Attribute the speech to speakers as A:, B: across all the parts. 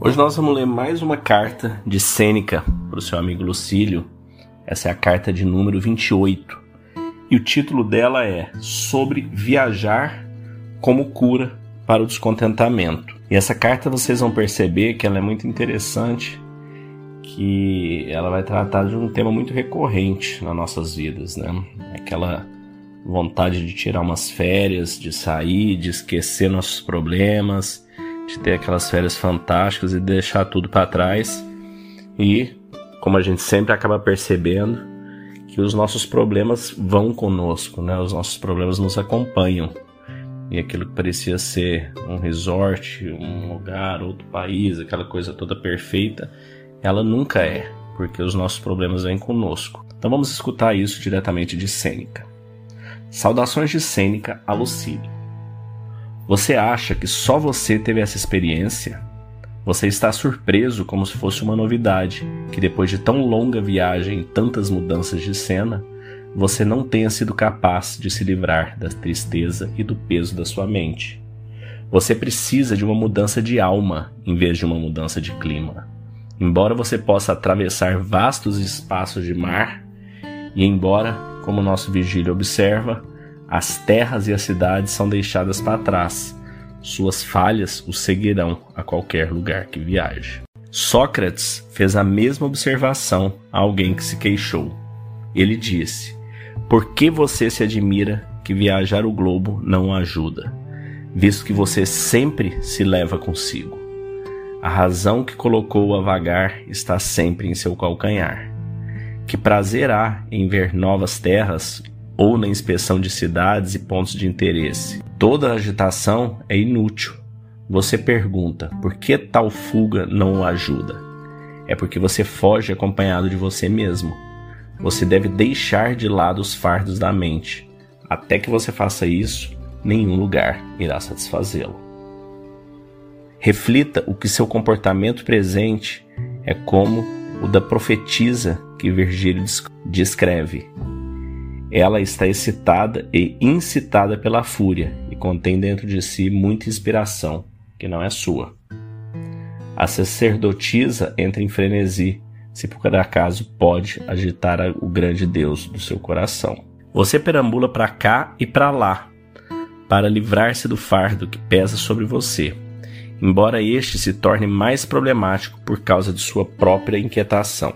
A: Hoje nós vamos ler mais uma carta de Sêneca para o seu amigo Lucílio. Essa é a carta de número 28. E o título dela é Sobre Viajar como Cura para o Descontentamento. E essa carta vocês vão perceber que ela é muito interessante, que ela vai tratar de um tema muito recorrente nas nossas vidas, né? Aquela vontade de tirar umas férias, de sair, de esquecer nossos problemas, de ter aquelas férias fantásticas e deixar tudo para trás. E, como a gente sempre acaba percebendo, que os nossos problemas vão conosco, né? Os nossos problemas nos acompanham. E aquilo que parecia ser um resort, um lugar, outro país, aquela coisa toda perfeita, ela nunca é, porque os nossos problemas vêm conosco. Então vamos escutar isso diretamente de Sêneca. Saudações de Sêneca a Lucílio. Você acha que só você teve essa experiência? Você está surpreso como se fosse uma novidade, que depois de tão longa viagem e tantas mudanças de cena, você não tenha sido capaz de se livrar da tristeza e do peso da sua mente. Você precisa de uma mudança de alma em vez de uma mudança de clima. Embora você possa atravessar vastos espaços de mar, e embora, como nosso vigílio observa, as terras e as cidades são deixadas para trás. Suas falhas o seguirão a qualquer lugar que viaje. Sócrates fez a mesma observação a alguém que se queixou. Ele disse: Por que você se admira que viajar o globo não ajuda, visto que você sempre se leva consigo? A razão que colocou-o a vagar está sempre em seu calcanhar. Que prazer há em ver novas terras ou na inspeção de cidades e pontos de interesse. Toda agitação é inútil. Você pergunta por que tal fuga não o ajuda? É porque você foge acompanhado de você mesmo. Você deve deixar de lado os fardos da mente. Até que você faça isso, nenhum lugar irá satisfazê-lo. Reflita o que seu comportamento presente é como o da profetisa que Virgílio descreve, ela está excitada e incitada pela fúria e contém dentro de si muita inspiração, que não é sua. A sacerdotisa entra em frenesi, se por acaso pode agitar o grande Deus do seu coração. Você perambula para cá e para lá, para livrar-se do fardo que pesa sobre você, embora este se torne mais problemático por causa de sua própria inquietação.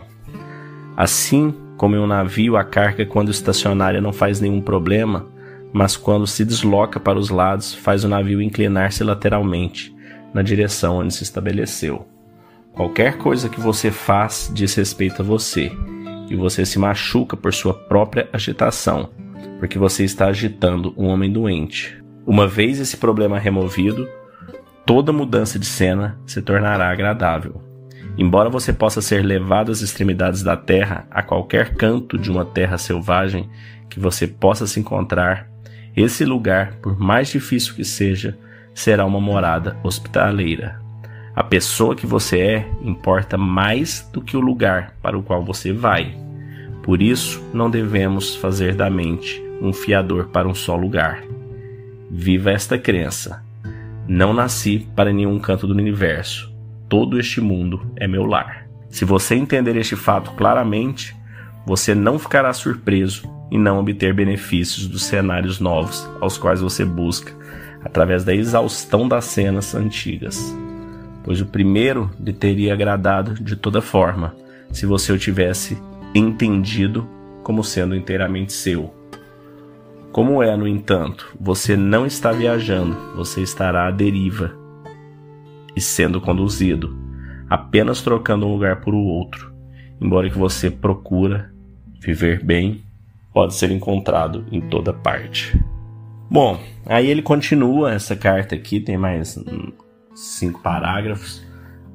A: Assim, como em um navio, a carga, quando estacionária, não faz nenhum problema, mas quando se desloca para os lados, faz o navio inclinar-se lateralmente, na direção onde se estabeleceu. Qualquer coisa que você faz diz respeito a você, e você se machuca por sua própria agitação, porque você está agitando um homem doente. Uma vez esse problema removido, toda mudança de cena se tornará agradável. Embora você possa ser levado às extremidades da terra, a qualquer canto de uma terra selvagem que você possa se encontrar, esse lugar, por mais difícil que seja, será uma morada hospitaleira. A pessoa que você é importa mais do que o lugar para o qual você vai. Por isso, não devemos fazer da mente um fiador para um só lugar. Viva esta crença. Não nasci para nenhum canto do universo todo este mundo é meu lar. Se você entender este fato claramente, você não ficará surpreso em não obter benefícios dos cenários novos aos quais você busca, através da exaustão das cenas antigas. Pois o primeiro lhe teria agradado de toda forma, se você o tivesse entendido como sendo inteiramente seu. Como é, no entanto, você não está viajando, você estará à deriva e sendo conduzido, apenas trocando um lugar por outro. Embora que você procura viver bem, pode ser encontrado em toda parte. Bom, aí ele continua essa carta aqui, tem mais cinco parágrafos.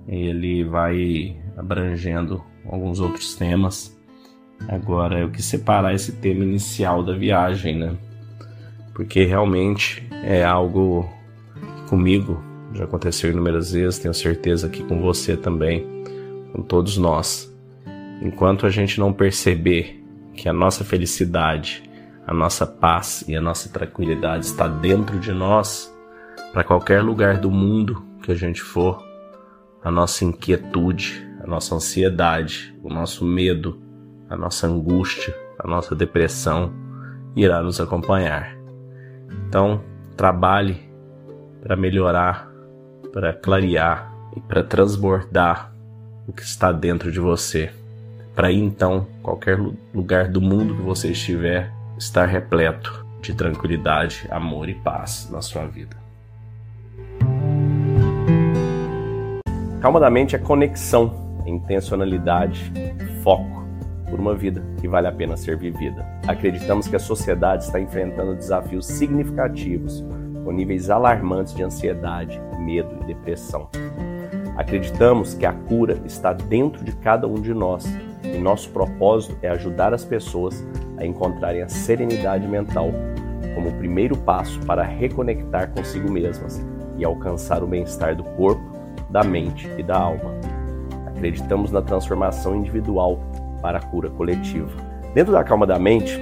A: Ele vai abrangendo alguns outros temas. Agora eu quis separar esse tema inicial da viagem, né? Porque realmente é algo que comigo já aconteceu inúmeras vezes, tenho certeza que com você também, com todos nós. Enquanto a gente não perceber que a nossa felicidade, a nossa paz e a nossa tranquilidade está dentro de nós, para qualquer lugar do mundo que a gente for, a nossa inquietude, a nossa ansiedade, o nosso medo, a nossa angústia, a nossa depressão irá nos acompanhar. Então, trabalhe para melhorar, para clarear e para transbordar o que está dentro de você. Para então, qualquer lugar do mundo que você estiver, estar repleto de tranquilidade, amor e paz na sua vida. Calma da mente é conexão, é intencionalidade, foco por uma vida que vale a pena ser vivida. Acreditamos que a sociedade está enfrentando desafios significativos, com níveis alarmantes de ansiedade, medo e depressão. Acreditamos que a cura está dentro de cada um de nós e nosso propósito é ajudar as pessoas a encontrarem a serenidade mental como o primeiro passo para reconectar consigo mesmas e alcançar o bem-estar do corpo, da mente e da alma. Acreditamos na transformação individual para a cura coletiva. Dentro da Calma da Mente,